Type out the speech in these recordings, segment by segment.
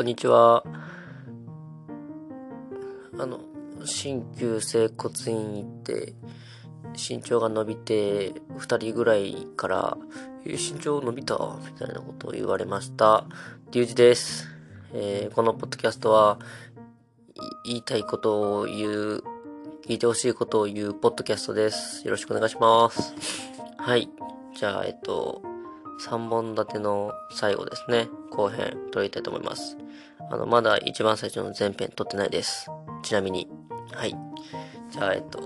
こんにちは。あの、鍼灸整骨院行って、身長が伸びて、二人ぐらいから、え、身長伸びた？みたいなことを言われました。リュウジです。えー、このポッドキャストは、言いたいことを言う、聞いてほしいことを言うポッドキャストです。よろしくお願いします。はい。じゃあ、えっと、3本立ての最後ですね。後編撮りたいと思います。あの、まだ一番最初の前編撮ってないです。ちなみに。はい。じゃあ、えっと、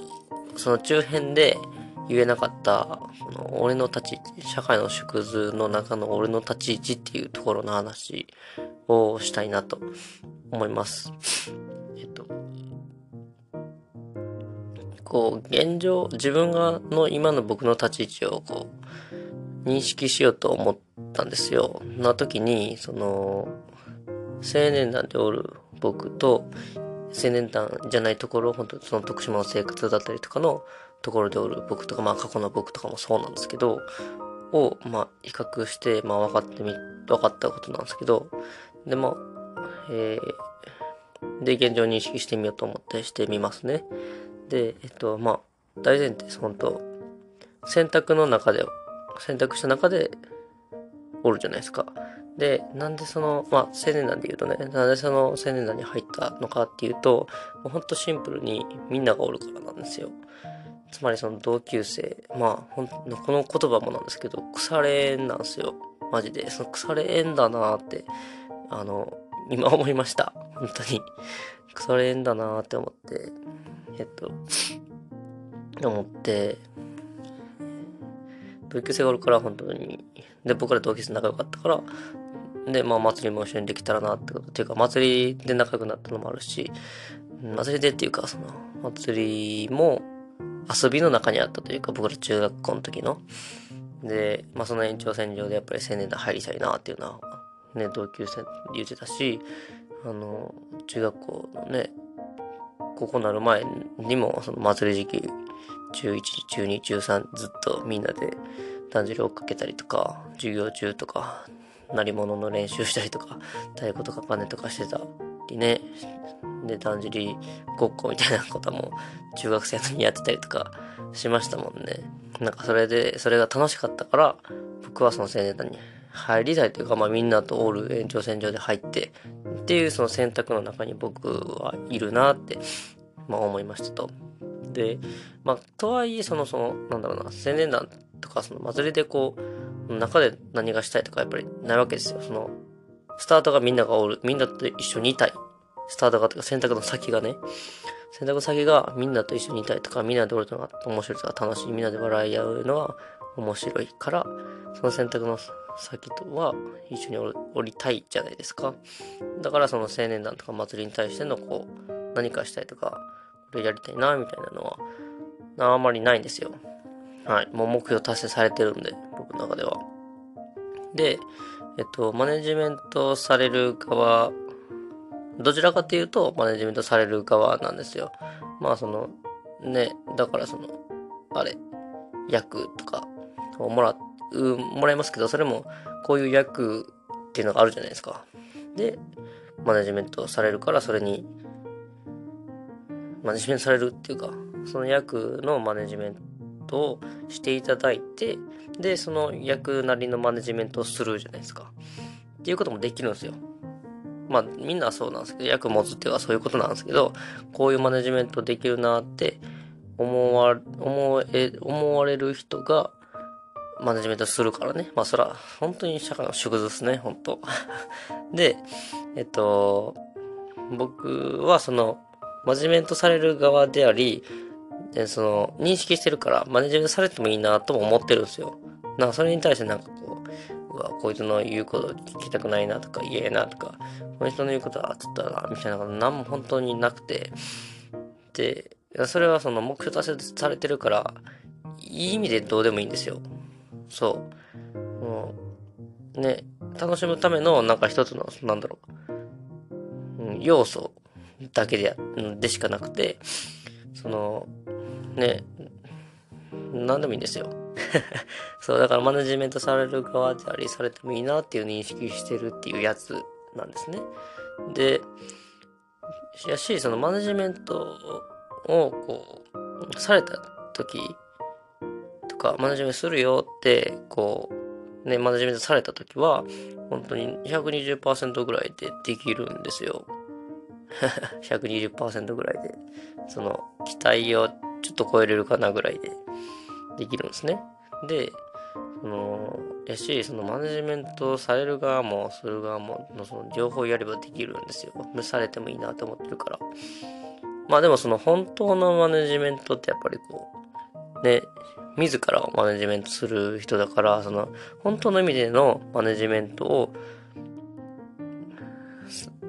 その中編で言えなかった、この俺の立ち位置、社会の縮図の中の俺の立ち位置っていうところの話をしたいなと思います。えっと、こう、現状、自分がの今の僕の立ち位置をこう、認識しようと思ったんですよ。な時に、その、青年団でおる僕と、青年団じゃないところ、本当その徳島の生活だったりとかのところでおる僕とか、まあ過去の僕とかもそうなんですけど、を、まあ比較して、まあ分かってみ、分かったことなんですけど、で、まあ、えー、で、現状認識してみようと思ってしてみますね。で、えっと、まあ、大前提本当選択の中で、選択した中でおるじゃないですか。で、なんでその、まあ、青年団で言うとね、なんでその青年団に入ったのかっていうと、もうほんとシンプルにみんながおるからなんですよ。つまりその同級生、まあ、ほんこの言葉もなんですけど、腐れ縁なんですよ。マジで。その腐れ縁だなって、あの、今思いました。本当に。腐れ縁だなって思って、えっと、思って、同級生がおるから本当に、で、僕ら同級生仲良かったから、で、まあ、祭りも一緒にできたらなってこと。っていうか、祭りで仲良くなったのもあるし、祭りでっていうか、その、祭りも遊びの中にあったというか、僕ら中学校の時の。で、まあ、その延長線上でやっぱり青年団入りたいなっていうのは、ね、同級生言ってたし、あの、中学校のね、ここなる前にも、その祭り時期、中1、中2、中3ずっとみんなでだんじり追っかけたりとか、授業中とか、鳴り物の練習したりとか、太鼓とか鐘とかしてたりね。で、だんじりごっこみたいなことも中学生の時にやってたりとかしましたもんね。なんかそれで、それが楽しかったから、僕はその青年団に入りたいというか、まあみんなとおる延長線上で入って、っていうその選択の中に僕はいるなって、まあ思いましたと。で、まあとはいえそのその、なんだろうな、青年団とかその祭りでこう、中で何がしたいとかやっぱりないわけですよ。その、スタートがみんながおる、みんなと一緒にいたい。スタートがとか選択の先がね、選択先がみんなと一緒にいたいとか、みんなでおるのが面白いとか楽しい、みんなで笑い合うのが面白いから、その選択の先とは一緒におりたいじゃないですか。だからその青年団とか祭りに対してのこう、何かしたいとか、これやりたいな、みたいなのは、あんまりないんですよ。はい。もう目標達成されてるんで、僕の中では。で、えっと、マネジメントされる側、どちらかというと、マネジメントされる側なんですよ。まあ、その、ね、だからその、あれ、役とかをもらう、もらいますけど、それも、こういう役っていうのがあるじゃないですか。で、マネジメントされるから、それに、マネジメントされるっていうか、その役のマネジメントトをしていただいて、で、その役なりのマネジメントをするじゃないですか。っていうこともできるんですよ。まあ、みんなそうなんですけど、役持つっていうのはそういうことなんですけど、こういうマネジメントできるなって思わ、思え、思われる人が、マネジメントするからね。まあ、そら、本当に社会の縮図ですね、本当 で、えっと、僕はその、マネジメントされる側であり、で、その、認識してるから、マネジメントされてもいいなとも思ってるんですよ。なんかそれに対してなんかこう、うわ、こいつの言うこと聞きたくないなとか、嫌やなとか、この人の言うことはちょっとな、みたいなことなんも本当になくて、で、それはその目標達成されてるから、いい意味でどうでもいいんですよ。そう。もう、ね、楽しむためのなんか一つの、なんだろう、うん、要素だけで、でしかなくて、その、ね、何でもいいんですよ。そう、だからマネジメントされる側であり、されてもいいなっていう認識してるっていうやつなんですね。で、やし、そのマネジメントをこう、された時とか、マネジメントするよって、こう、ね、マネジメントされた時は、本当に120%ぐらいでできるんですよ。120%ぐらいで。その、期待をちょっと超えれるかなぐらいでできるんですね。で、その、やし、そのマネジメントされる側も、する側もの、その両方やればできるんですよ。無されてもいいなって思ってるから。まあでもその本当のマネジメントってやっぱりこう、ね、自らをマネジメントする人だから、その本当の意味でのマネジメントを、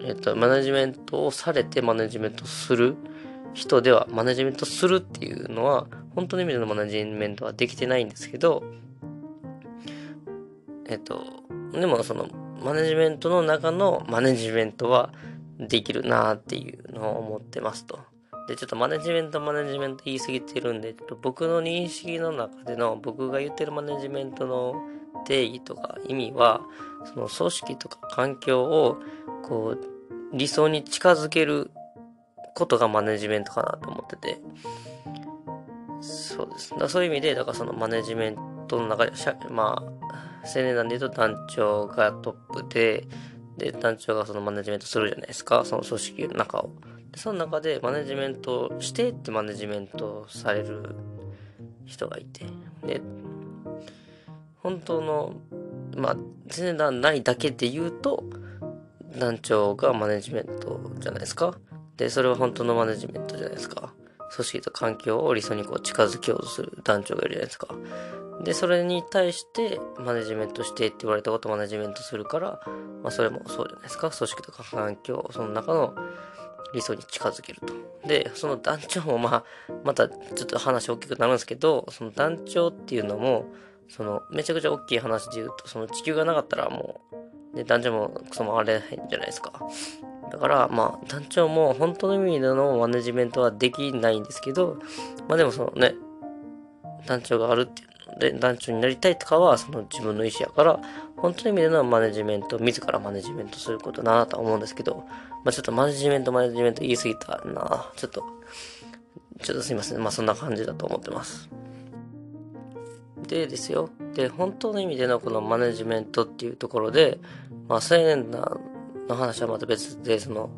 えっと、マネジメントをされてマネジメントする人では、マネジメントするっていうのは、本当の意味でのマネジメントはできてないんですけど、えっと、でもその、マネジメントの中のマネジメントはできるなっていうのを思ってますと。で、ちょっとマネジメントマネジメント言い過ぎてるんで、ちょっと僕の認識の中での僕が言ってるマネジメントの定義とか意味は、その組織とか環境をこう理想に近づけることがマネジメントかなと思ってて。そうです。だそういう意味で、だからそのマネジメントの中で、まあ、青年団で言うと団長がトップで、で、団長がそのマネジメントするじゃないですか、その組織の中を。で、その中でマネジメントしてってマネジメントされる人がいて、で、本当の、まあ、全然団ないだけで言うと、団長がマネジメントじゃないですか。で、それは本当のマネジメントじゃないですか。組織と環境を理想にこう近づけようとする団長がいるじゃないですか。で、それに対してマネジメントしてって言われたことをマネジメントするから、まあそれもそうじゃないですか。組織とか環境、その中の理想に近づけると。で、その団長もまあ、またちょっと話大きくなるんですけど、その団長っていうのも、そのめちゃくちゃ大きい話で言うと、その地球がなかったらもう、で、団長もクソもあれへんじゃないですか。だから、まあ、団長も本当の意味でのマネジメントはできないんですけど、まあでもそのね、団長があるっていうので、団長になりたいとかはその自分の意思やから、本当の意味でのマネジメント、自らマネジメントすることだなと思うんですけど、まあちょっとマネジメント、マネジメント言い過ぎたなちょっと、ちょっとすいません。まあそんな感じだと思ってます。でですよ。で、本当の意味でのこのマネジメントっていうところで、まあ青年団の話はまた別で、その、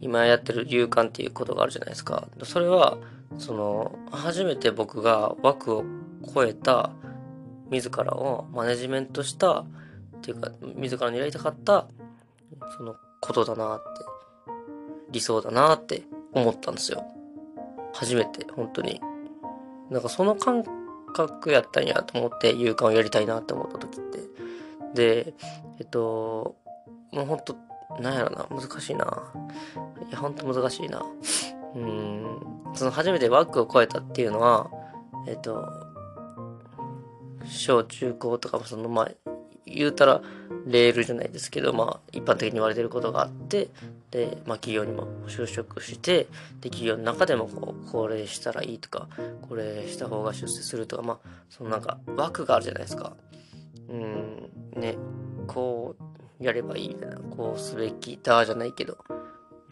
今やってる勇敢っていうことがあるじゃないですか。それは、その、初めて僕が枠を超えた、自らをマネジメントした、っていうか、自らにやりたかった、そのことだなって、理想だなって思ったんですよ。初めて、本当に。なんかその感覚やったんやと思って、勇敢をやりたいなって思った時って。で、えっと、もう本当なんやろな、難しいな。いや、ほんと難しいな。うん、その初めて枠を超えたっていうのは、えっ、と、小中高とかもその、まあ、言うたら、レールじゃないですけど、まあ、一般的に言われてることがあって、で、まあ、企業にも就職して、で、企業の中でも、こう、これしたらいいとか、これした方が出世するとか、まあ、そのなんか、枠があるじゃないですか。うん、ね、こう、やればいいみたいな、こうすべきだじゃないけど、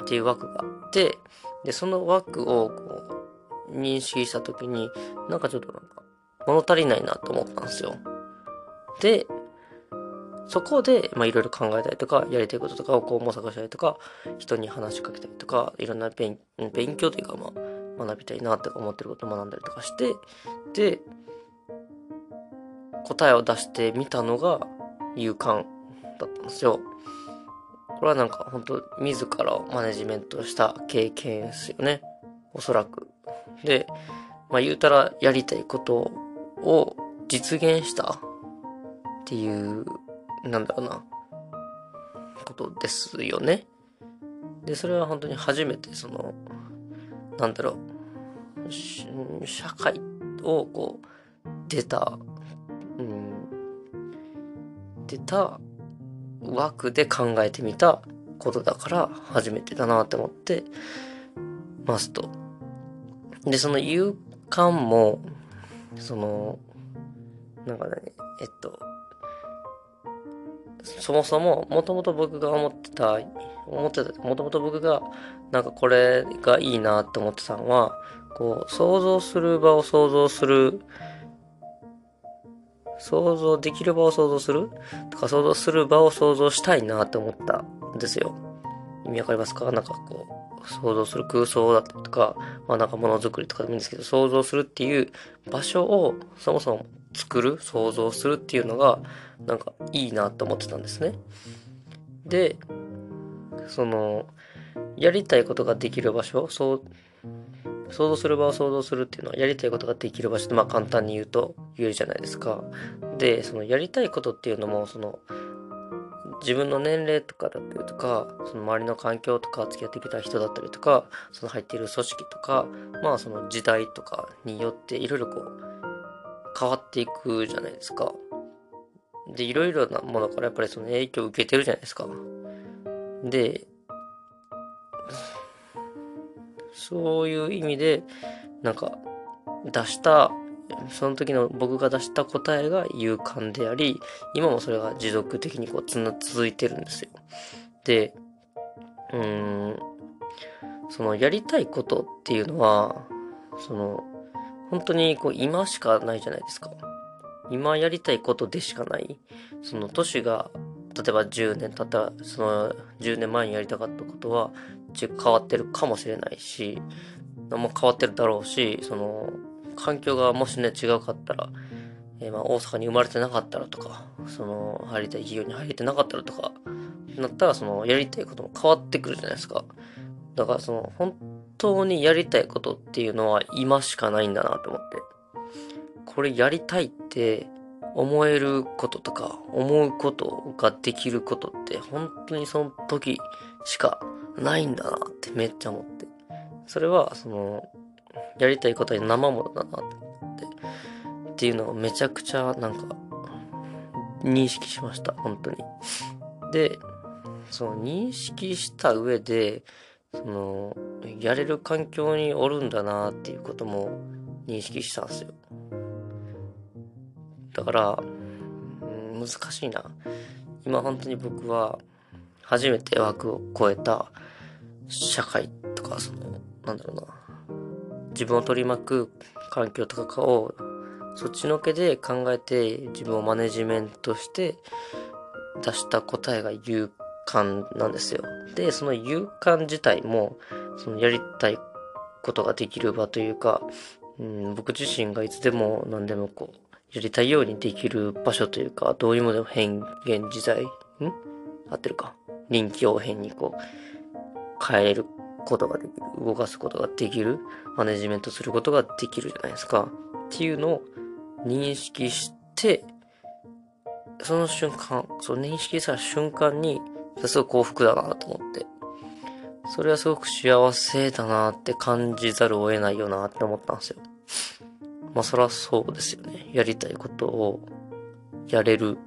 っていう枠があって、で、その枠をこう認識したときに、なんかちょっとなんか物足りないなと思ったんですよ。で、そこで、まあいろいろ考えたりとか、やりたいこととかをこう模索したりとか、人に話しかけたりとか、いろんな勉勉強というかまあ学びたいなって思ってることを学んだりとかして、で、答えを出してみたのが勇敢だったんですよ。これはなんか本当自らマネジメントした経験ですよね。おそらく。で、まあ言うたらやりたいことを実現したっていう、なんだろうな、ことですよね。で、それは本当に初めてその、なんだろう、社会をこう、出た、うん、出た枠で考えてみたことだから初めてだなって思ってますと。で、その勇敢も、その、なんかね、えっと、そもそも、もともと僕が思ってた思ってた。もともと僕が、なんかこれがいいなって思ってたのは、こう、想像する場を想像する、想像できる場を想像するとか想像する場を想像したいなって思ったんですよ。意味わかりますか？なんかこう、想像する空想だったりとか、まあなんかものづくりとかでもいいんですけど、想像するっていう場所をそもそも作る、想像するっていうのが、なんかいいなって思ってたんですね。で、その、やりたいことができる場所、そう、想像する場を想像するっていうのはやりたいことができる場所ってまあ簡単に言うと言えるじゃないですか。で、そのやりたいことっていうのもその自分の年齢とかだったりとか、その周りの環境とか付き合ってきた人だったりとか、その入っている組織とか、まあその時代とかによっていろいろこう変わっていくじゃないですか。で、いろいろなものからやっぱりその影響を受けてるじゃないですか。で、そういう意味で、なんか、出した、その時の僕が出した答えが勇敢であり、今もそれが持続的にこうつな、続いてるんですよ。で、うーん、そのやりたいことっていうのは、その、本当にこう今しかないじゃないですか。今やりたいことでしかない。その年が、例えば10年経ったら、その10年前にやりたかったことは、ち変わってるかもしれないし、も変わってるだろうし、その、環境がもしね、違うかったら、えー、まあ大阪に生まれてなかったらとか、その、入りたい企業に入れてなかったらとか、なったら、その、やりたいことも変わってくるじゃないですか。だから、その、本当にやりたいことっていうのは今しかないんだなと思って。これやりたいって思えることとか、思うことができることって本当にその時しかないんだなってめっちゃ思って。それは、その、やりたいことに生ものだなってって。っていうのをめちゃくちゃなんか、認識しました。本当に。で、その認識した上で、その、やれる環境におるんだなっていうことも認識したんですよ。だから、難しいな。今本当に僕は初めて枠を超えた社会とか、その、なんだろうな。自分を取り巻く環境とかをそっちのけで考えて自分をマネジメントして出した答えが勇敢なんですよ。で、その勇敢自体も、そのやりたいことができる場というか、うん、僕自身がいつでも何でもこう、やりたいようにできる場所というか、どういうものでも変幻自在、ん？合ってるか臨機応変にこう、変えることができる。動かすことができる。マネジメントすることができるじゃないですか。っていうのを認識して、その瞬間、その認識した瞬間に、すごい幸福だなと思って。それはすごく幸せだなって感じざるを得ないよなって思ったんですよ。まあそらそうですよね。やりたいことをやれる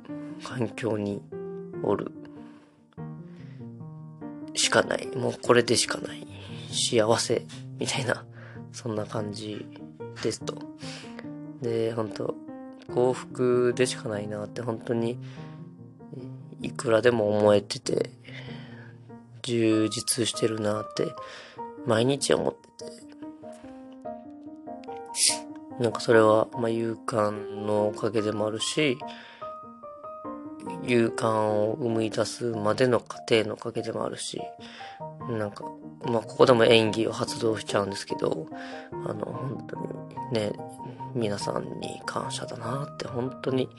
環境におるしかない。もうこれでしかない。幸せみたいな、そんな感じですと。で、本当幸福でしかないなって本当にいくらでも思えてて、充実してるなって毎日思ってて。なんかそれは、まあ、勇敢のおかげでもあるし、勇敢を生み出すまでの過程のおかげでもあるし、なんか、まあ、ここでも演技を発動しちゃうんですけど、あの、本当にね、皆さんに感謝だなって本当に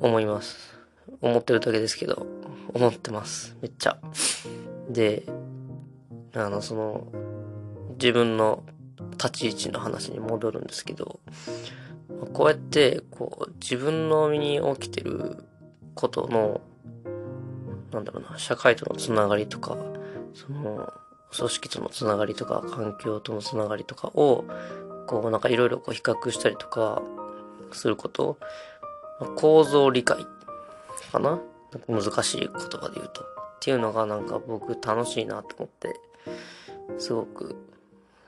思います。思ってるだけですけど、思ってます。めっちゃ。で、あの、その、自分の立ち位置の話に戻るんですけど、こうやって、こう、自分の身に起きてることの、なんだろうな、社会とのつながりとか、その、組織とのつながりとか、環境とのつながりとかを、こう、なんかいろいろこう比較したりとか、すること、構造理解かな？難しい言葉で言うと。っていうのがなんか僕楽しいなと思って、すごく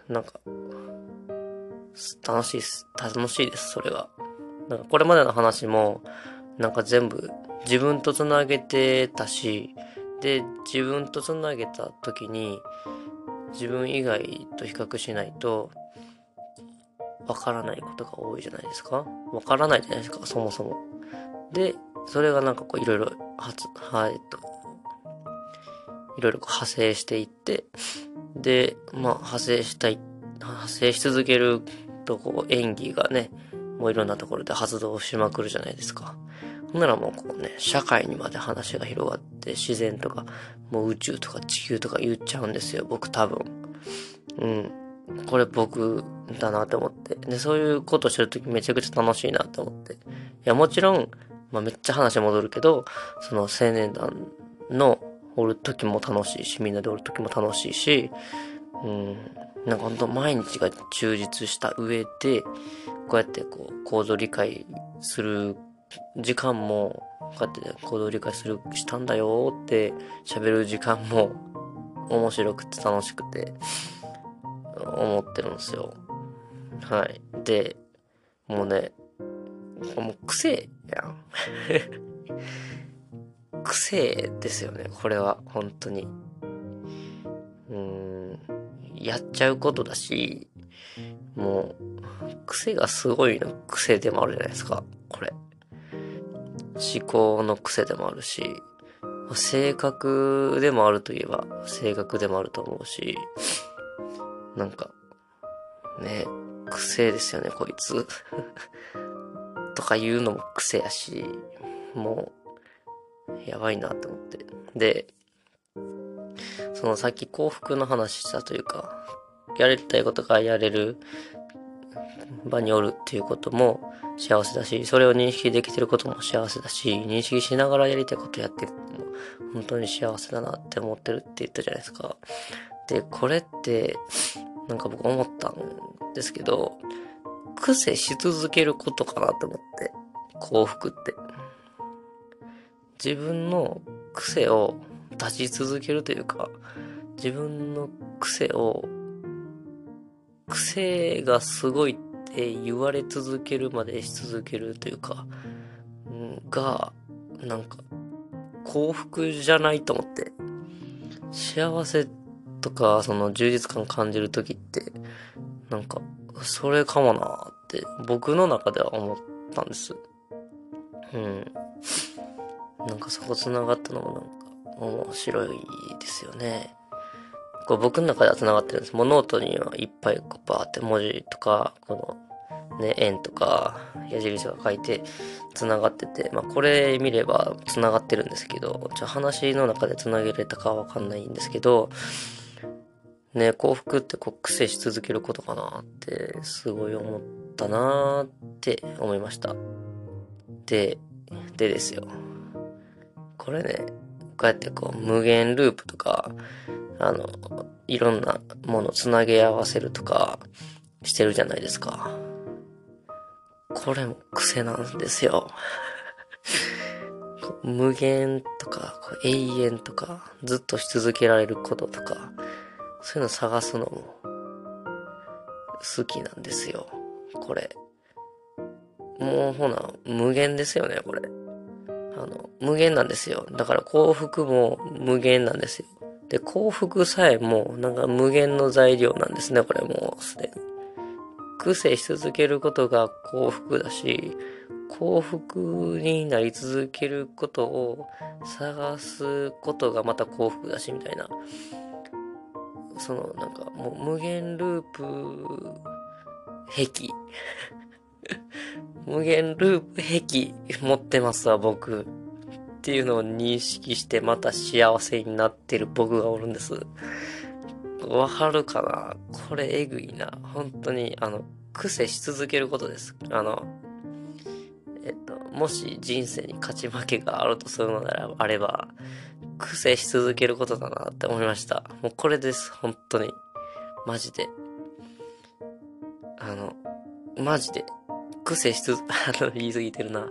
なんか、楽しいです。楽しいです、それが。なんかこれまでの話も、なんか全部自分と繋げてたし、で、自分と繋げた時に、自分以外と比較しないと、わからないことが多いじゃないですか。わからないじゃないですか、そもそも。で、それがなんかこういろいろ、発、はい、えっと、いろいろ派生していって、で、まあ派生したい、派生し続けるとこう演技がね、もういろんなところで発動しまくるじゃないですか。ほんならもうこうね、社会にまで話が広がって、自然とか、もう宇宙とか地球とか言っちゃうんですよ、僕多分。うん。これ僕だなって思って。で、そういうことしてるときめちゃくちゃ楽しいなって思って。いや、もちろん、まあめっちゃ話戻るけど、その青年団のおる時も楽しいし、みんなでおる時も楽しいし、うん、なんかほんと毎日が充実した上で、こうやってこう、コード理解する時間も、こうやって、コード理解する、したんだよって喋る時間も面白くて楽しくて、思ってるんですよ。はい。で、もうね、もう癖やん。癖ですよね、これは、本当に。うん、やっちゃうことだし、もう、癖がすごいの癖でもあるじゃないですか、これ。思考の癖でもあるし、性格でもあるといえば、性格でもあると思うし、なんか、ね、癖ですよね、こいつ。とか言うのも癖やし、もう、やばいなって思って。で、そのさっき幸福の話したというか、やりたいことがやれる場におるっていうことも幸せだし、それを認識できてることも幸せだし、認識しながらやりたいことやってるのも本当に幸せだなって思ってるって言ったじゃないですか。で、これって、なんか僕思ったんですけど、癖し続けることかなと思って、幸福って。自分の癖を出し続けるというか、自分の癖を、癖がすごいっって言われ続けるまでし続けるというか、が、なんか、幸福じゃないと思って。幸せとか、その充実感感じるときって、なんか、それかもなって僕の中では思ったんです。うん。なんかそこ繋がったのもなんか面白いですよね。こう僕の中では繋がってるんです。もうノートにはいっぱいこうバーって文字とか、このね、円とか矢印が書いて繋がってて、まあこれ見れば繋がってるんですけど、じゃあ話の中で繋げれたかわかんないんですけど、ね、幸福ってこう癖し続けることかなってすごい思ったなーって思いました。で、でですよ。これね、こうやってこう無限ループとか、あの、いろんなものつなげ合わせるとかしてるじゃないですか。これも癖なんですよ。無限とか、永遠とか、ずっとし続けられることとか、そういうの探すのも好きなんですよ。これ。もうほな、無限ですよね、これ。あの、無限なんですよ。だから幸福も無限なんですよ。で、幸福さえもなんか無限の材料なんですね、これもうすでに。癖し続けることが幸福だし、幸福になり続けることを探すことがまた幸福だし、みたいな。そのなんかもう無限ループ壁 無限ループ壁持ってますわ僕っていうのを認識してまた幸せになってる僕がおるんですわかるかな？これえぐいな本当にあの癖し続けることですあのえっともし人生に勝ち負けがあるとするのであれば苦戦し続けることだなって思いました。もうこれです、本当に。マジで。あの、マジで。苦戦し続、あの、言い過ぎてるな。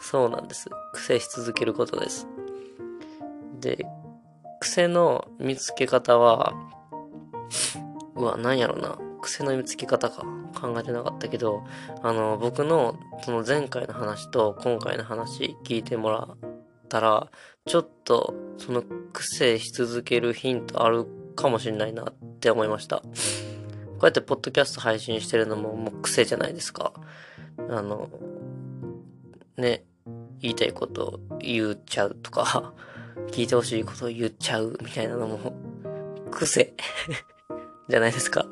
そうなんです。癖し続けることです。で、癖の見つけ方は、うわ、なんやろな。癖の見つけ方か。考えてなかったけど、あの、僕の、その前回の話と今回の話聞いてもらっったら、ちょっと、その癖し続けるヒントあるかもしれないなって思いました。こうやってポッドキャスト配信してるのももう癖じゃないですか。あの、ね、言いたいことを言っちゃうとか、聞いてほしいことを言っちゃうみたいなのも、癖 じゃないですか。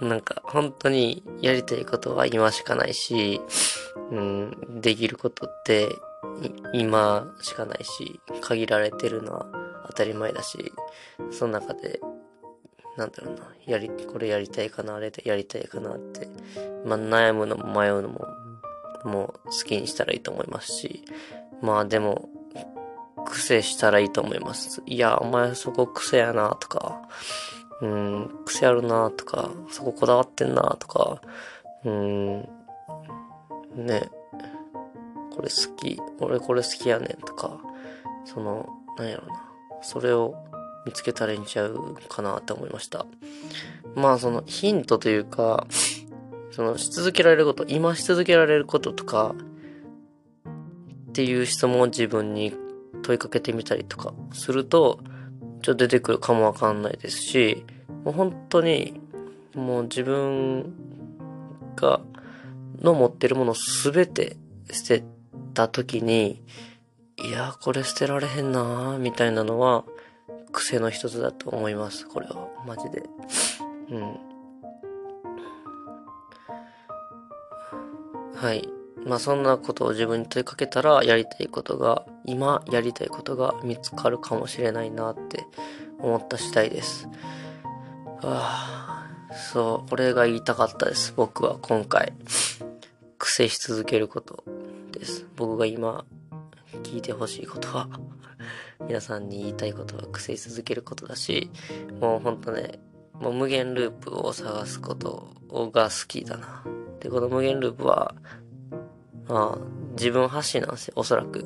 なんか、本当にやりたいことは今しかないし、うん、できることって今しかないし、限られてるのは当たり前だし、その中で、なんだろうな、やり、これやりたいかな、あれやりたいかなって、まあ悩むのも迷うのも、もう好きにしたらいいと思いますし、まあでも、癖したらいいと思います。いや、お前そこ癖やな、とか、うん、癖あるなとか、そここだわってんなとか、うん、ね、これ好き、俺これ好きやねんとか、その、なんやろな、それを見つけたらいいんちゃうかなって思いました。まあそのヒントというか、そのし続けられること、今し続けられることとか、っていう質問を自分に問いかけてみたりとかすると、ちょっと出てくるかもわかんないですし、もう本当に、もう自分が、の持ってるものすべて捨てた時に、いや、これ捨てられへんなみたいなのは、癖の一つだと思います。これは。マジで。うん。はい。まあそんなことを自分に問いかけたら、やりたいことが、今やりたいことが見つかるかもしれないなって思った次第です。ああ、そう、これが言いたかったです。僕は今回。癖し続けることです。僕が今聞いてほしいことは 皆さんに言いたいことは癖し続けることだし、もうほんとね、もう無限ループを探すことが好きだな。で、この無限ループは、まあ、自分発信なんですよ、おそらく。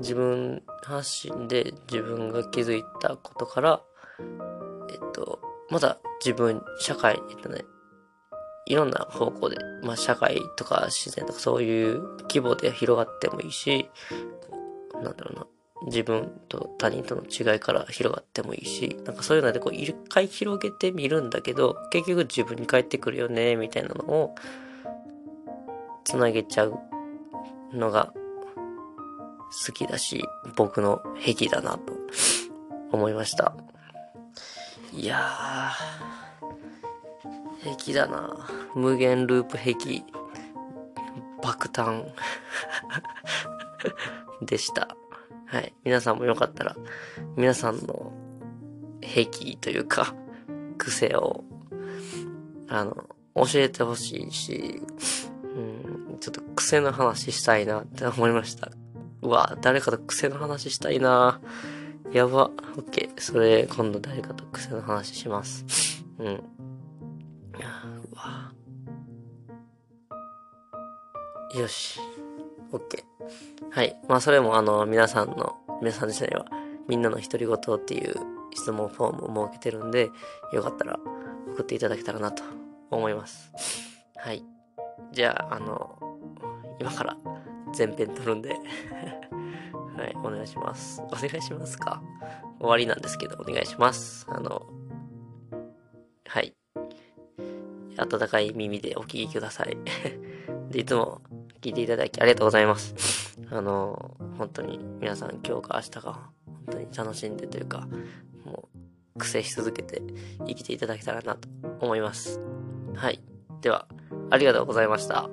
自分発信で自分が気づいたことから、えっと、まだ自分、社会、えっとね、いろんな方向で、まあ社会とか自然とかそういう規模で広がってもいいし、なんだろうな、自分と他人との違いから広がってもいいし、なんかそういうのでこう一回広げてみるんだけど、結局自分に返ってくるよね、みたいなのを、つなげちゃうのが好きだし、僕の癖だなと思いました。いやー、壁だな無限ループ壁、爆誕 でした。はい。皆さんもよかったら、皆さんの癖というか、癖を、あの、教えてほしいし、うん、ちょっと癖の話したいなって思いました。うわ、誰かと癖の話したいなやば。オッケー。それ、今度誰かと癖の話します。うん。うわ。よし。オッケー。はい。まあ、それも、あの、皆さんの、皆さん自体は、みんなの独り言っていう質問フォームを設けてるんで、よかったら送っていただけたらなと思います。はい。じゃあ、あの、今から前編撮るんで はい、お願いします。お願いしますか？終わりなんですけど、お願いします。あの、はい。温かい耳でお聞きください。で、いつも聞いていただきありがとうございます。あの、本当に皆さん今日か明日か、本当に楽しんでというか、もう、苦戦し続けて生きていただけたらなと思います。はい。では、ありがとうございました。